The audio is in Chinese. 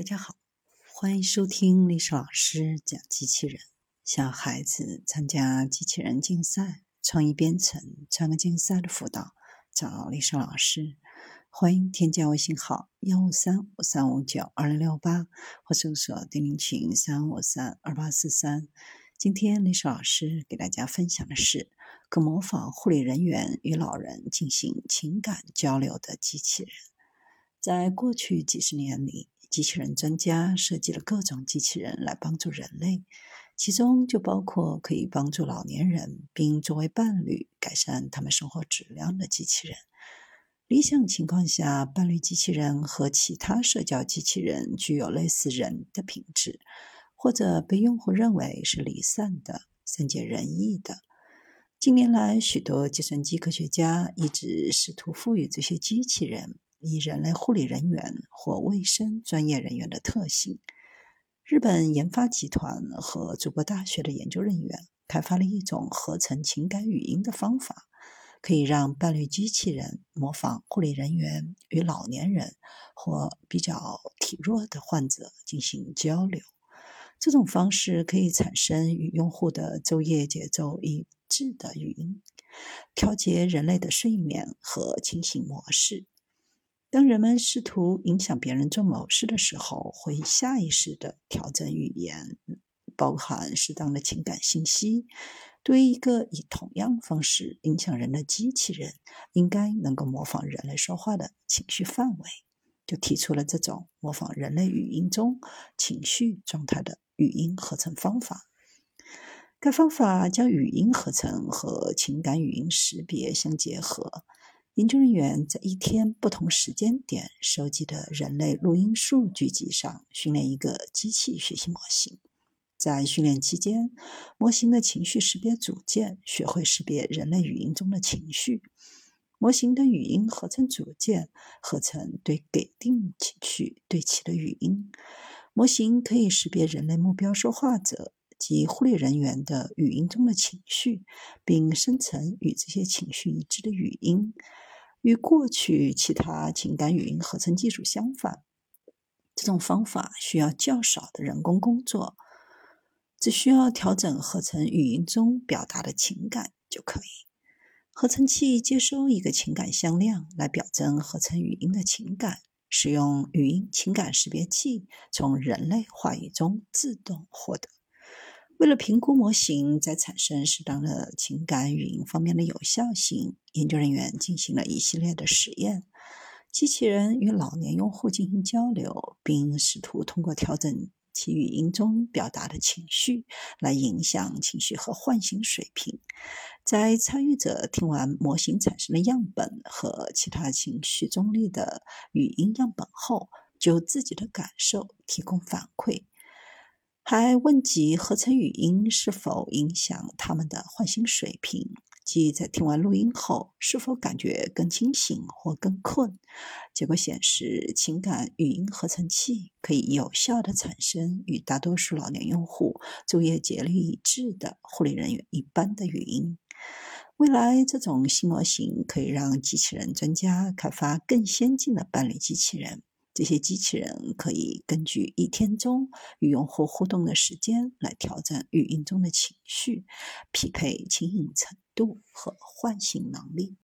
大家好，欢迎收听历史老师讲机器人。小孩子参加机器人竞赛、创意编程、创客竞赛的辅导，找历史老师。欢迎添加微信号幺五三五三五九二零六八，或搜索钉钉群三五三二八四三。今天历史老师给大家分享的是可模仿护理人员与老人进行情感交流的机器人。在过去几十年里，机器人专家设计了各种机器人来帮助人类，其中就包括可以帮助老年人并作为伴侣改善他们生活质量的机器人。理想情况下，伴侣机器人和其他社交机器人具有类似人的品质，或者被用户认为是离散的、善解人意的。近年来，许多计算机科学家一直试图赋予这些机器人。以人类护理人员或卫生专业人员的特性，日本研发集团和祖国大学的研究人员开发了一种合成情感语音的方法，可以让伴侣机器人模仿护理人员与老年人或比较体弱的患者进行交流。这种方式可以产生与用户的昼夜节奏一致的语音，调节人类的睡眠和清醒模式。当人们试图影响别人做某事的时候，会下意识地调整语言，包含适当的情感信息。对于一个以同样方式影响人的机器人，应该能够模仿人类说话的情绪范围，就提出了这种模仿人类语音中情绪状态的语音合成方法。该方法将语音合成和情感语音识别相结合。研究人员在一天不同时间点收集的人类录音数据集上训练一个机器学习模型。在训练期间，模型的情绪识别组件学会识别人类语音中的情绪。模型的语音合成组件合成对给定情绪对齐的语音。模型可以识别人类目标说话者及护理人员的语音中的情绪，并生成与这些情绪一致的语音。与过去其他情感语音合成技术相反，这种方法需要较少的人工工作，只需要调整合成语音中表达的情感就可以。合成器接收一个情感向量来表征合成语音的情感，使用语音情感识别器从人类话语中自动获得。为了评估模型在产生适当的情感语音方面的有效性，研究人员进行了一系列的实验。机器人与老年用户进行交流，并试图通过调整其语音中表达的情绪来影响情绪和唤醒水平。在参与者听完模型产生的样本和其他情绪中立的语音样本后，就自己的感受提供反馈。还问及合成语音是否影响他们的唤醒水平，即在听完录音后是否感觉更清醒或更困。结果显示，情感语音合成器可以有效地产生与大多数老年用户昼夜节律一致的护理人员一般的语音。未来，这种新模型可以让机器人专家开发更先进的伴侣机器人。这些机器人可以根据一天中与用户互动的时间来调整语音中的情绪，匹配轻盈程度和唤醒能力。